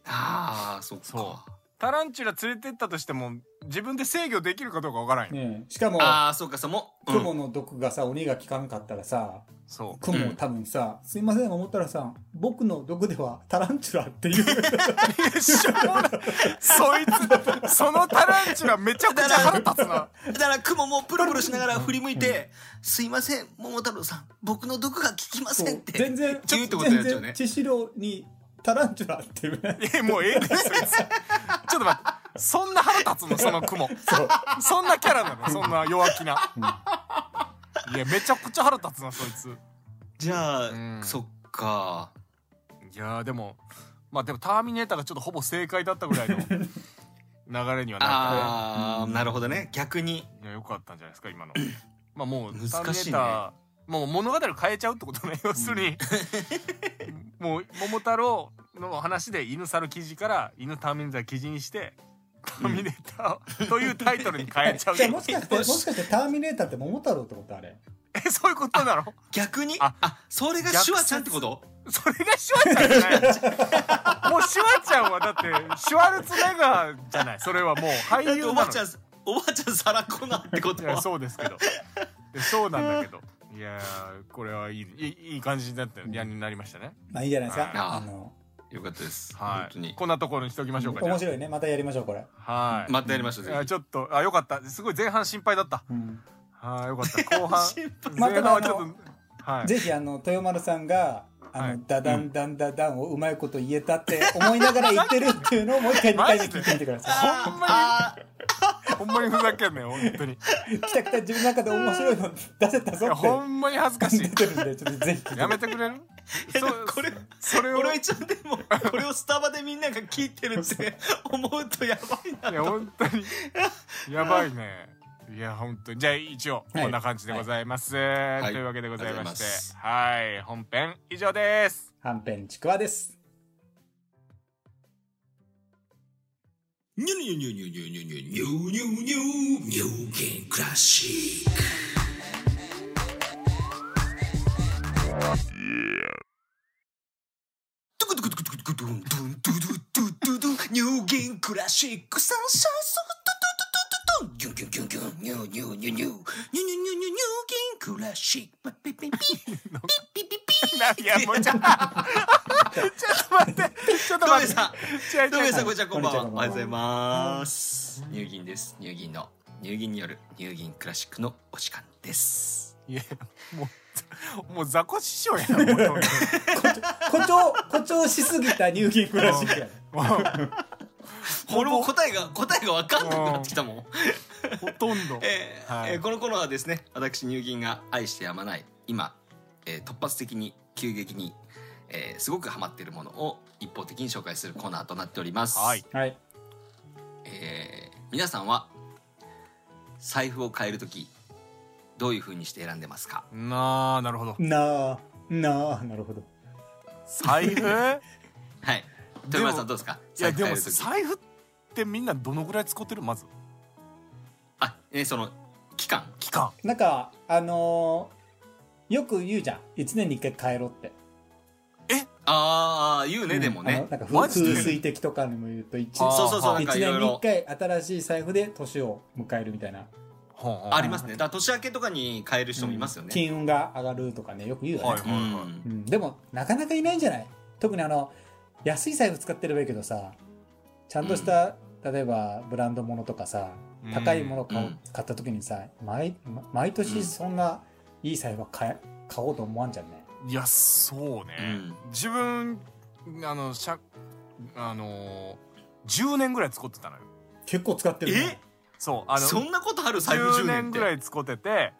あーそっか。そタランチュラ連れてったとしても自分で制御できるかどうか分からんよ、ねえ。しかもああそうかそうもう、雲の毒がさ鬼が効かんかったらさそう雲も多分さ「すいません桃太郎さん僕の毒ではタランチュラ」っていう。しょうもない。そいつそのタランチュラめちゃくちゃ腹立つな。だから雲もプロプロしながら振り向いて「すいません桃太郎さん僕の毒が効きません」って全然言うってことやっちゃうね。全然千代にタランチュラっていうね。えもうええですちょっと待って。そんな腹立つの？その雲。そう。そんなキャラなの？そんな弱気な、いやめちゃくちゃ腹立つなそいつ。じゃあ、うん。そっか。いやーでもまあでもターミネーターがちょっとほぼ正解だったぐらいの [LAUGHS] 流れにはなっああ、なるほどね。逆に。たいやよかったんじゃないですか今の。まあもう難しいね。ターミネーターもう物語を変えちゃうってことね要するに、[LAUGHS] もう桃太郎の話で犬猿記事から犬ターミネーター記事にしてターミネーターというタイトルに変えちゃうじゃあもしかしてもしかしてターミネーターって桃太郎ってことあれ？[LAUGHS] えそういうことなの？逆に？ああそれがシュワちゃんってこと？それがシュワちゃんじゃない。もうシュワちゃんはだってシュワルツェネッガーじゃない。それはもう俳優おばあちゃんおばあちゃんサラコナってこといやそうですけど。でそうなんだけどいやーこれはいいいいいい感じになったやになりましたね。まあいいじゃないですか。ああの。よかったです、はい。本当に。こんなところにしておきましょうか面白いね。またやりましょうこれ、あはい。またやりましょうちょっとあよかった。すごい前半心配だった。うん。はいよかった。後半。前半はちょっとはい。ぜひあの豊丸さんがあの、はい。ダダンダンダダンをうまいこと言えたって思いながら言ってるっていうのをもう一回2回目聞いてみてくださほんまあにほんまにふざけんなよ本当に。いい来た来た自分の中で面白いの出せたぞやってほんまに恥ずかしい。出てるんでちょっとぜひやめてくれるいやでもこれそれを？俺は一応でもこれをスタバでみんなが聞いてるって思うとやばいないや本当に。やばいね。いや本当に。じゃあ一応はい。こんな感じでございます、い。というわけでございまして。ありがとうございはい。本編以上です。はんぺんちくわですニュニュニュニュニュニュニュニュニュニュニューゲンクラシックトゥクトゥクトゥクトゥクトゥントゥントゥドゥトゥトゥドゥニューゲンクラシックサンシャインソフトトゥトゥトゥトゥトゥンギュンギュンギュンギュンニューニューニューニューニューニューニューニューニューゲンクラシックピピピピピピピピないやもうちょっと。ちょっと待って。ちょっと待って。どうでした違う違うどう。もさんこんにちはこんばんは。おはようございます。乳銀です。乳銀の乳銀による乳銀クラシックのお時間です。いやもうもう雑魚師匠やなもうもう誇張誇張しすぎた入金クラシックや。ね [LAUGHS] 俺も答えが答えが分かんなくなってきたもん。ほとんど。[LAUGHS] えーはい。えーこの頃はですね私乳銀が愛してやまない今、えー突発的に急激に、えーすごくハマっているものを一方的に紹介するコーナーとなっております、はい。はい。えー皆さんは財布を変える時どういう風にして選んでますか？なあなるほど。なあなあなるほど。財布？[LAUGHS] はい。でも豊村さんどうですか？いやでも財布ってみんなどのぐらい使ってる？まず。あ、えーその期間。期間。なんかあのーよく言うじゃん。1年に1回帰ろうって。ああ言うね、でもあのねなんか風水的とかにも言うと一あーそうそうそう年にかいろいろ。1回新しい財布で年を迎えるみたいな。はあ。りますね。だから年明けとかに変える人もいますよね、金運が上がるとかねよく言うよね、はいはいはい、うん。でもなかなかいないんじゃない？特にあの安い財布使ってればいいけどさちゃんとした、例えばブランド物とかさ高いもの買おううん。買った時にさ毎毎年そんないい財布は買え買おうと思わんじゃんね。いやそうね、うん。自分あのしゃあのー、10年ぐらい使ってたのよ。結構使ってるね。そうあのそんなことある財布10 10年年って。ぐらい使ってて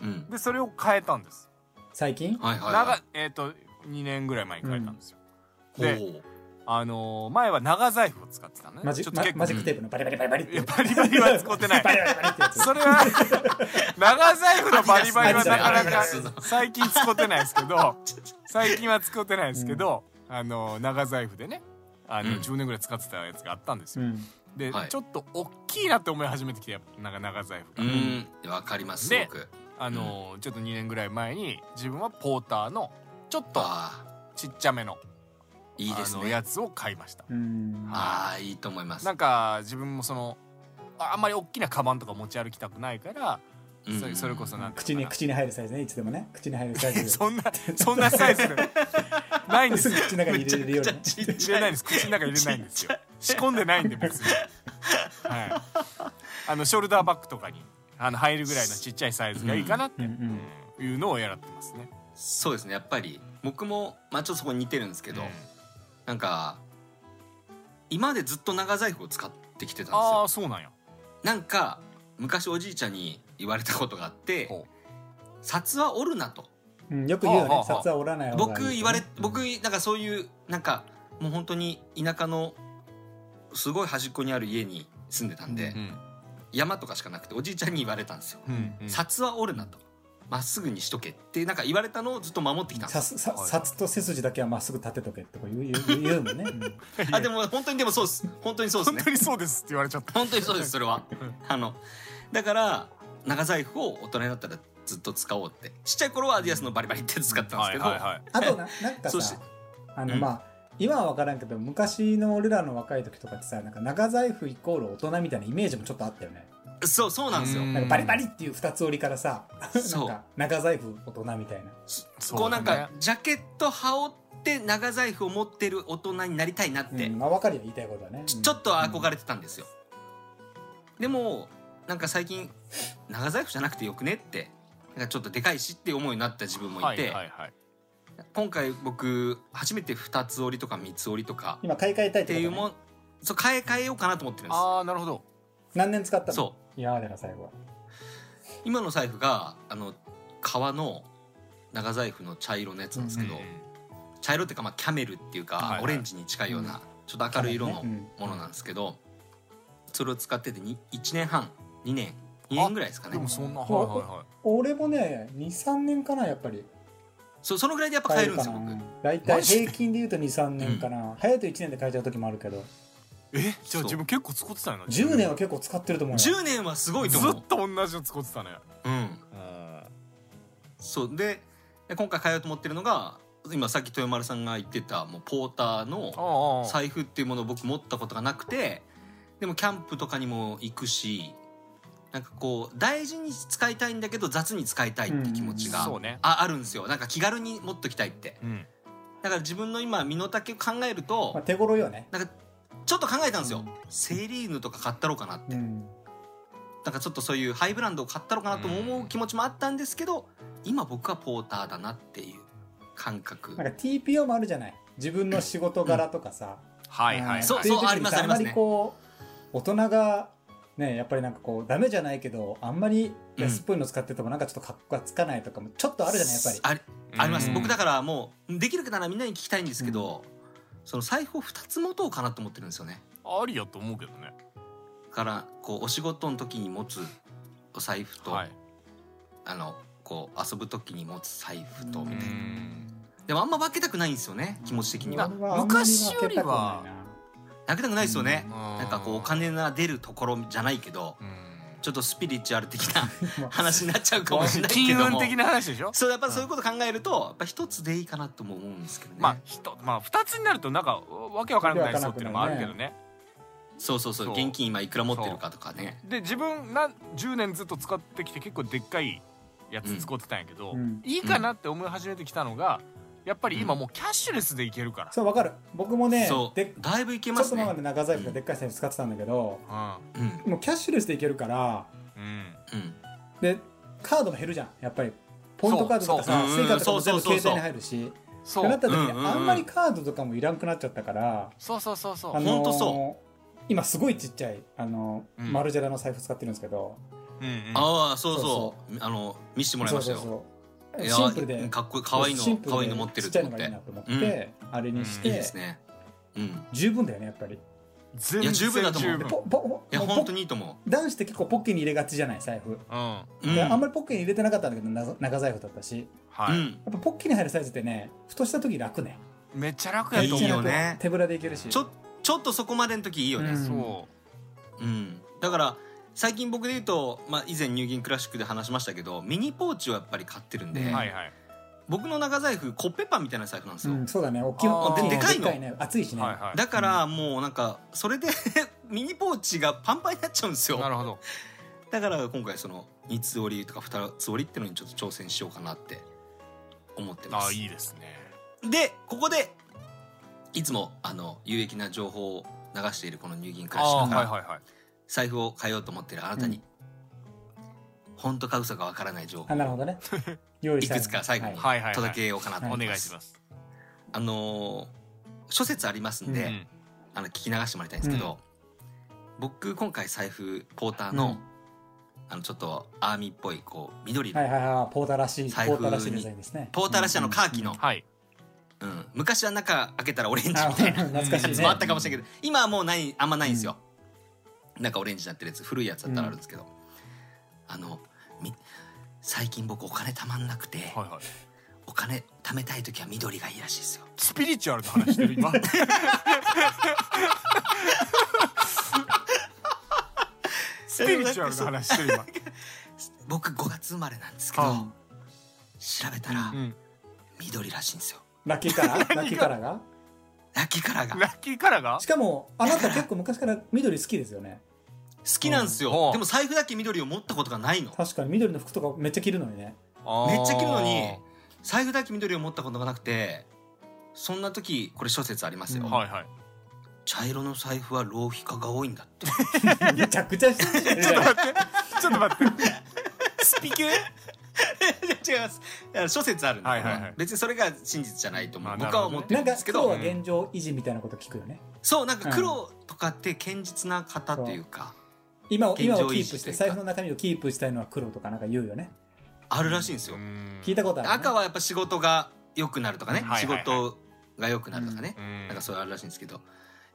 うん。でそれを変えたんです。最近？はいはい長はい。えっ、と2年ぐらい前に変えたんですよ、ほでうあのー前は長財布を使ってたのね。マジちょっと結構ママジックテープのバリバリバリバリって。いやバリバリは使ってない。[LAUGHS] バリバリバリってやつ。それは長財布のバリバリはなかなか最近使ってないですけど最近は使ってないですけど、あの長財布でねあの、うん。10年ぐらい使ってたやつがあったんですよ、うん。で、はい。ちょっと大きいなって思い始めてきてなんか長財布うが、ん。わかりますすでごくあのちょっと2年ぐらい前に自分はポーターのちょっとちっちゃめのいいですあのやねつを買いました。うん。ああいいと思います。なんか自分もそのああんまり大きなカバンとか持ち歩きたくないから、うん。それそれこそなんか口に口に入るサイズねいつでもね。口に入るサイズ。な [LAUGHS] そんなそんなサイズでないんです [LAUGHS] 口の中に入れれるように。ねちっちゃい入れないんです。口の中に入れないんですよ。仕込んでないんで別に。はい。あのショルダーバッグとかにあの入るぐらいのちっちゃいサイズがいいかなって、いうのをやってますね。そうですね。やっぱり僕もまあちょっとそこに似てるんですけど、うんなんか今までずっと長財布を使ってきてたんですあよ。あそうなんや。なんか昔おじいちゃんに言われたことがあってほ「札は折るな」と。うんよく言うよね。はあはあはあ。札は折らない方がいい僕言われうん僕なんかそういうなんかもう本当に田舎のすごい端っこにある家に住んでたんで、うん山とかしかなくておじいちゃんに言われたんですよ。うんうん「札は折るな」と「まっすぐにしとけ」ってなんか言われたのをずっと守ってきたんさすさはい。札と背筋だけはまっすぐ立てとけってこう言う言う [LAUGHS] 言うもんね、うんあでも本当にでもそうです。本当にそうですね。本当にそうですって言われちゃった。本当にそうですそれは。あのだから長財布を大人になったらずっと使おうって。ちっちゃい頃はアディアスのバリバリって使ってたんですけど、はいはいはい。あとななんかそうしさあの、うん。まあ今は分からんけど昔の俺らの若い時とかってさなんか長財布イコール大人みたいなイメージもちょっとあったよねそうそうなんですよ。うん。なんかバリバリっていう二つ折りからさなんそうか長財布大人みたいな。そう。こうなんかジャケット羽織って長財布を持ってる大人になりたいなって、うんまあ分かるよ言いたいことはね。ちちょっと憧れれてたんですよ、でもなんか最近長財布じゃなくてよくねって。なんかちょっとでかいしって思いになった自分もいて、はいはいはい。今回僕初めて二つ折りとか三つ折りとか。今買い替えたいっってていうもことねんそう変え替えようかなと思ってるんです。ああなるほど。何年使ったの？そう今までの最後は。今の財布があの革の長財布の茶色のやつなんですけど、うん茶色っていうかまあキャメルっていうか、はいはい。オレンジに近いような、ちょっと明るい色のものなんですけど、それを使っててに1年半2年2年ぐらいですかね。でもそんなはいうん。はいはい俺もね23年かなやっぱり。そそのぐらいでやっぱ買えるんですよ僕。大体平均で言うと23年かな、早いと1年で買えちゃう時もあるけどえ？じゃあ自分結構使ってたよな。10年は結構使ってると思うよ。10年はすごいとず思う。っと同じの使ってたね。うん。うんそう。でで今回買おうと思ってるのが今さっき豊丸さんが言ってたもうポーターの財布っていうものを僕持ったことがなくてでもキャンプとかにも行くしなんかこう大事に使いたいんだけど雑に使いたいって気持ちがそうね。ああるんですよ。なんか気軽に持っときたいって。うん。だから自分の今身の丈を考えるとまあ、手頃よね。なんかちょっと考えたんですよ。うん。セーリーヌとか買ったろうかなって。うん。なんかちょっとそういうハイブランドを買ったろうかなとも思う気持ちもあったんですけど今僕はポーターだなっていう感覚。なんか TPO もあるじゃない？自分の仕事柄とかさ、はいはい。はいそうってい時にありますさありますね。んまりこう大人がねやっぱりなんかこうダメじゃないけどあんまり安っぽいの使っててもなんかちょっと格好がつかないとかもちょっとあるじゃない？やっぱり。ありあります。うん。僕だからもうできるならみんなに聞きたいんですけど、その財布を2つ持とうかなと思ってるんですよね。ありやと思うけどね。だからこうお仕事の時に持つお財布と、はい。あのこう遊ぶ時に持つ財布とうんみたいな、ん。でもあんま分けたくないんですよね気持ち的には、昔よりは。分けたくないですよね、うん。なんかこうお金が出るところじゃないけどうんちょっとスピリチュアル的な [LAUGHS] まあ話になっちゃうかもしれないけ金ども。運的な話でしょ？そうやっぱそういうこと考えるとやっぱ一つでいいかなとも思うんですけどね、まあ一まあ二つになるとなんかわけわからなくなりそうっていうのもあるけどね。そうそうそうそう現金今いくら持ってるかとかね。で自分なん10年ずっと使ってきて結構でっかいやつ使ってたんやけど、うん。いいかなって思い始めてきたのがやっぱり今もうキャッシュレスでいけるから、そうわかる。僕もねそう。でだいぶいけちょますね。っと前まで長財布がでっかい財布使ってたんだけど、うん。もうキャッシュレスでいけるからうん。うんでカードも減るじゃん。やっぱりポイントカードとかさそう。そうスイカとかも全部そうそうそうそう。携帯に入るしそってなった時に、うんうんうん。あんまりカードとかもいらんくなっちゃったから、そうそうそうそう。あのーほんとそ今すごいちっちゃい、あの、うん。マルジェラの財布使ってるんですけど、うんうん。ああそうそう。そあの見せてもらいましたよ。そうそうシンプルで、かっこいい可愛いのシンプルで可愛いの持ってるちっちゃいのがいいなと思って、あれにしいいて、ですね。うん。十分だよね、やっぱり。全いや十分だと思う。ポポいや本当にいいと思男子って結構ポッケに入れがちじゃない、財布。うん。あんまりポッケに入れてなかったんだけど、な長財布だったし、い、うん。やっぱポッケに入るサイズってね、ふとした時楽ね。めっちゃ楽やと思ういいよね手ぶらでいけるし。ちょちょっとそこまでの時いいよね。うん。そうん。だから最近僕で言うと、まあ、以前ニューギンクラシックで話しましたけどミニポーチをやっぱり買ってるんで、ううん。はいはい。僕の長財布コッペパンみたいな財布なんですよ、うん、そうだね。大きい。ででかいの。ね。厚いしね。はいはい。だからもうなんかそれで [LAUGHS] ミニポーチがパンパンになっちゃうんですよ。なるほど。だから今回その2つ折りとか2つ折りっていうのにちょっと挑戦しようかなって思ってます。あいいですね。でここでいつもあの有益な情報を流しているこのニューギンクラシあックから。ーはいはいはい財布を変えようと思っているあなたに、本当か嘘かわからない情報あ、なるほどね。[LAUGHS] 用意した。いくつか最後にはい。はいはい届けようかなとお思います,、願いします。あのー諸説ありますんで、うんあの聞き流してもらいたいんですけど、僕今回財布ポーターの、うん。あのちょっとアーミーっぽいこう緑の、はいはいはい。ポーターらしい、ポ財布にーターらしいデザインですね。ポーターらしいあのカーキの、はい。うん。昔は中開けたらオレンジみあたいな懐かしいね。やつもあったかもしれないけど今はもうないあんまないんですよ、なんかオレンジになってるやつ古いやつだったらあるんですけど、あのみ最近僕お金たまんなくて、はいはい。お金貯めたい時は緑がいいらしいですよ。スピリチュアルな話してる今。スピリチュアルな話してる今。僕5月生まれなんですけど、は調べたらうん緑らしいんですよ。ラッキーカラーラッキーカラーが？ラッキーカラーが。ラッキーカラーが？しかも、あなた結構昔から緑好きですよね。好きなんですよ、うん。でも財布だけ緑を持ったことがないの。確かに。緑の服とかめっちゃ着るのにね。めっちゃ着るのに財布だけ緑を持ったことがなくてそんな時これ諸説ありますよ、うん。はいはい。茶色の財布は浪費家が多いんだって。[LAUGHS] めちゃくちゃしてるじゃん。[LAUGHS] ちょっと待って。スピ系？違いますだから諸説あるんで、はいはいはい。別にそれが真実じゃないと思う、まあ僕は思ってるんですけど、黒は現状維持みたいなこと聞くよね。そうなんか黒とかって堅実な方っていうか、今を今現状維をキープして、財布の中身をキープしたいのは黒とかなんか言うよね。あるらしいんですよ、聞いたことある、ね。赤はやっぱ仕事が良くなるとかね、はいはいはい。仕事が良くなるとかね、うん。なんかそういうあるらしいんですけど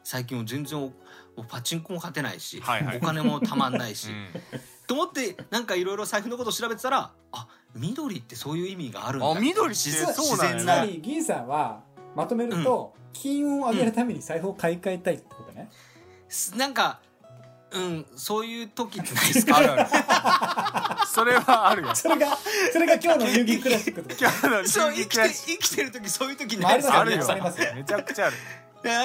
最近も全然パチンコも勝てないし、はいはい。お金もたまんないし、うん。と思ってなんかいろいろ財布のことを調べてたらあ緑ってそういう意味があるんだ。あ緑自そうなんやね。自然なつまり、銀さんは、まとめると、金運を上げるために財布を買い替えたいってことね。なんかうんそういう時ってないですか？あるある。それはあるよそれが、それが今日の遊戯クラシックってこと今日のそう生きてあ生きてる時そういう時まあないですか？ありますよるよありますよめちゃくちゃある。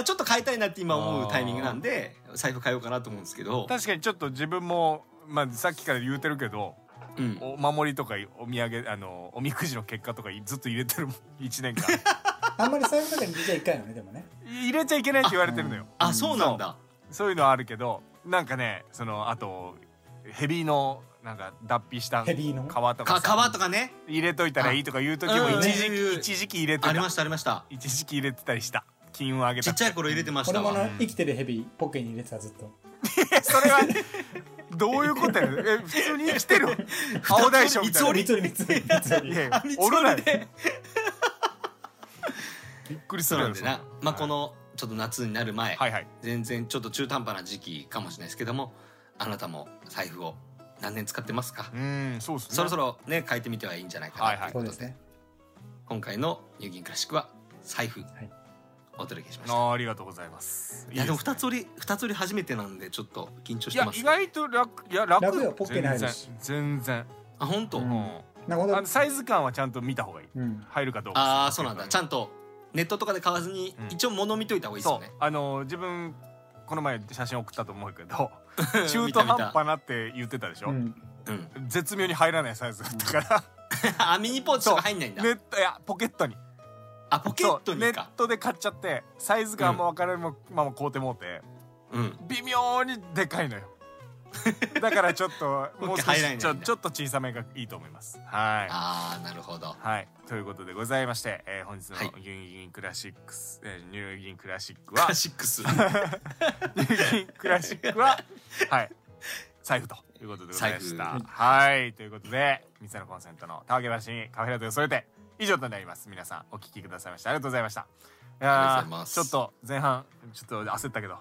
ちょっと変えたいなって今思うタイミングなんで財布変えようかなと思うんですけど、確かにちょっと自分もまあさっきから言うてるけどうん、お守りとかお土産あのおみくじの結果とかずっと入れてるもん。[LAUGHS] 1年間。[LAUGHS] あんまり財布の中に入れちゃいかんよね、でもね。入れちゃいけないって言われてるのよ。あそうなんだ。そう。いうのはあるけどなんかねそのあとヘビのなんか脱皮した皮ヘビーの。とかかさ皮とかね。入れといたらいいとかいう時もうん一時言う言う期一時期入れてた。ありましたありました。一時期入れてたりした。金運上げた。ちっちゃい頃入れてました。わ俺もあの生きてるヘビポッケに入れてたずっと。[LAUGHS] それはどういうことやねん [LAUGHS] え普通に生きてる？[LAUGHS] 青大将みたいな三つ折り三つ折り三つ折りいやいやあ三つ折りでびっくりすそうるやろなんでなまあこはいのちょっと夏になる前、はいはい全然ちょっと中途半端な時期かもしれないですけどもあなたも財布を何年使ってますか、うんそうですねそろそろね変えてみてはいいんじゃないかなというそことで,、うですね。今回の「ニューギンクラシック」は財布、いお届けしました。あーありがとうございます。いやでも二つ折り二つ折り初めてなんでちょっと緊張しいてます。や意外と楽いや楽楽よポッケに入るし全然全然。あ本当、うん。うんなるほど。あの。サイズ感はちゃんと見た方がいい。うん。入るかどうか。ああそうなんだ。ちゃんとネットとかで買わずにうん。一応物見といた方がいいですよね、あの自分この前写真送ったと思うけど [LAUGHS] 中途半端なって言ってたでしょ、うん。うん。絶妙に入らないサイズだったから、[LAUGHS] あミニポーチとか入んないんだ。ネットいやポケットにあポケットそうネットで買っちゃってサイズがあんま分からないまま買うてもうて。うん。微妙にでかいのよ。[LAUGHS] だからちょっともう少しちょちょっと小さめがいいと思います。はい。ああなるほど。はい。ということでございまして、えー本日のはい「ギンギンクラシックス」えーニューギンクラシッククはラシックス。[LAUGHS] ニューギンクラシックははい。財布ということでございました。はい。ということで三つのコンセントのたわけ橋にカフェラテを添えて以上となります。皆さんお聞きくださいましてありがとうございました。いやちょっと前半ちょっと焦ったけど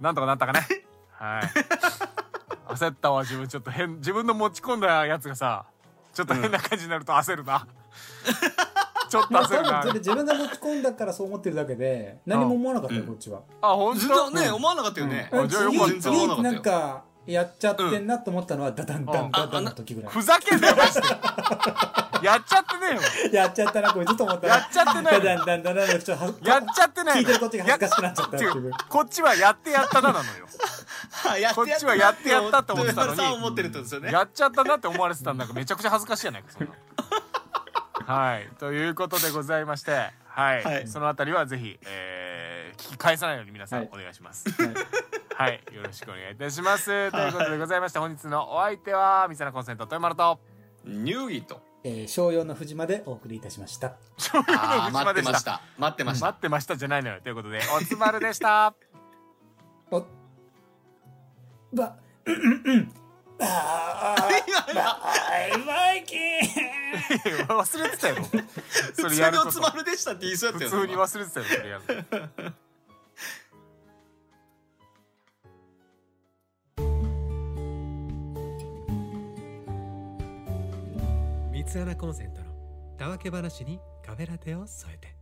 なんとかなったかね？[LAUGHS] はい。焦ったわ自分ちょっと変自分の持ち込んだやつがさちょっと変な感じになると焦るな、[LAUGHS] ちょっとまあ焦るな自分が持ち込んだからそう思ってるだけで何も思わなかったよ、うんこっちは。あ本当？とね思わなかったよね。うん。あじゃあよかった。全然思わなんよかやっちゃってんなと思ったのはダダンダンダンダンの時ぐらい。ふざけんなよマジで。やっちゃってねえよ。やっちゃったなこいつと思ったやっちゃってない。ダダンダンダンダンのちょっとはやっちゃってない。聞いてるこっちが恥ずかしくなっちゃったってやい。う。こっちはやってやったななのよ。やこっちはやってやったって思ってたのに。やっちゃったなって思われてたんだからめちゃくちゃ恥ずかしいやないかそんなのはい。ということでございまして。はい、はい。そのあたりはぜひ、えー聞き返さないように皆さんはい。お願いしますはいはい、よろしくお願いいたします。ということでございまして本日のお相手は三つコンセント豊丸と。ニューギとえー商用の藤間でお送りいたしました。醤油のあー待ってました。待ってました。待ってましたじゃないのよ。ということでおつまるでした。おば、うんうんうん。あーバイバイキ忘れてたよそ普通れやることにおつまるでしたって言いそうやったよ普通に忘れてたよそれやる三つ穴コンセントのたわけ話にカフェラテを添えて。